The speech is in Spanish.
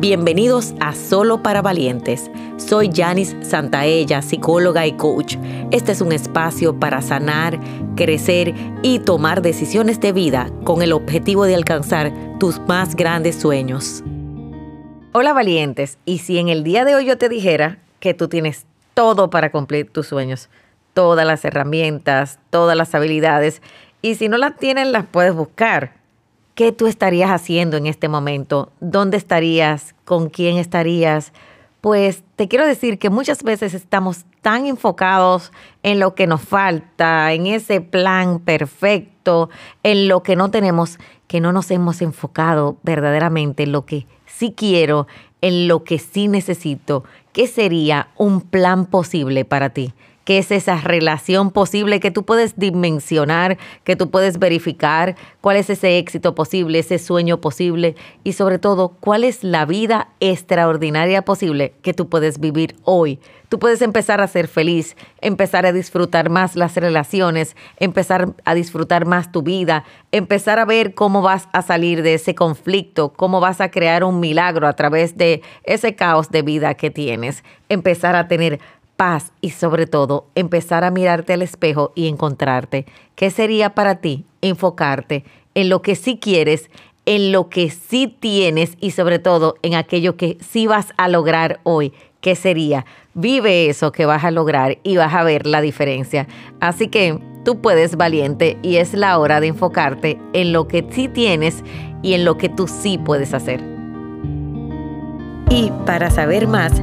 Bienvenidos a Solo para Valientes. Soy Janice Santaella, psicóloga y coach. Este es un espacio para sanar, crecer y tomar decisiones de vida con el objetivo de alcanzar tus más grandes sueños. Hola valientes, y si en el día de hoy yo te dijera que tú tienes todo para cumplir tus sueños, todas las herramientas, todas las habilidades, y si no las tienes las puedes buscar ¿Qué tú estarías haciendo en este momento? ¿Dónde estarías? ¿Con quién estarías? Pues te quiero decir que muchas veces estamos tan enfocados en lo que nos falta, en ese plan perfecto, en lo que no tenemos, que no nos hemos enfocado verdaderamente en lo que sí quiero, en lo que sí necesito. ¿Qué sería un plan posible para ti? Qué es esa relación posible que tú puedes dimensionar, que tú puedes verificar, cuál es ese éxito posible, ese sueño posible y sobre todo cuál es la vida extraordinaria posible que tú puedes vivir hoy. Tú puedes empezar a ser feliz, empezar a disfrutar más las relaciones, empezar a disfrutar más tu vida, empezar a ver cómo vas a salir de ese conflicto, cómo vas a crear un milagro a través de ese caos de vida que tienes, empezar a tener paz y sobre todo empezar a mirarte al espejo y encontrarte. ¿Qué sería para ti enfocarte en lo que sí quieres, en lo que sí tienes y sobre todo en aquello que sí vas a lograr hoy? ¿Qué sería? Vive eso que vas a lograr y vas a ver la diferencia. Así que tú puedes valiente y es la hora de enfocarte en lo que sí tienes y en lo que tú sí puedes hacer. Y para saber más,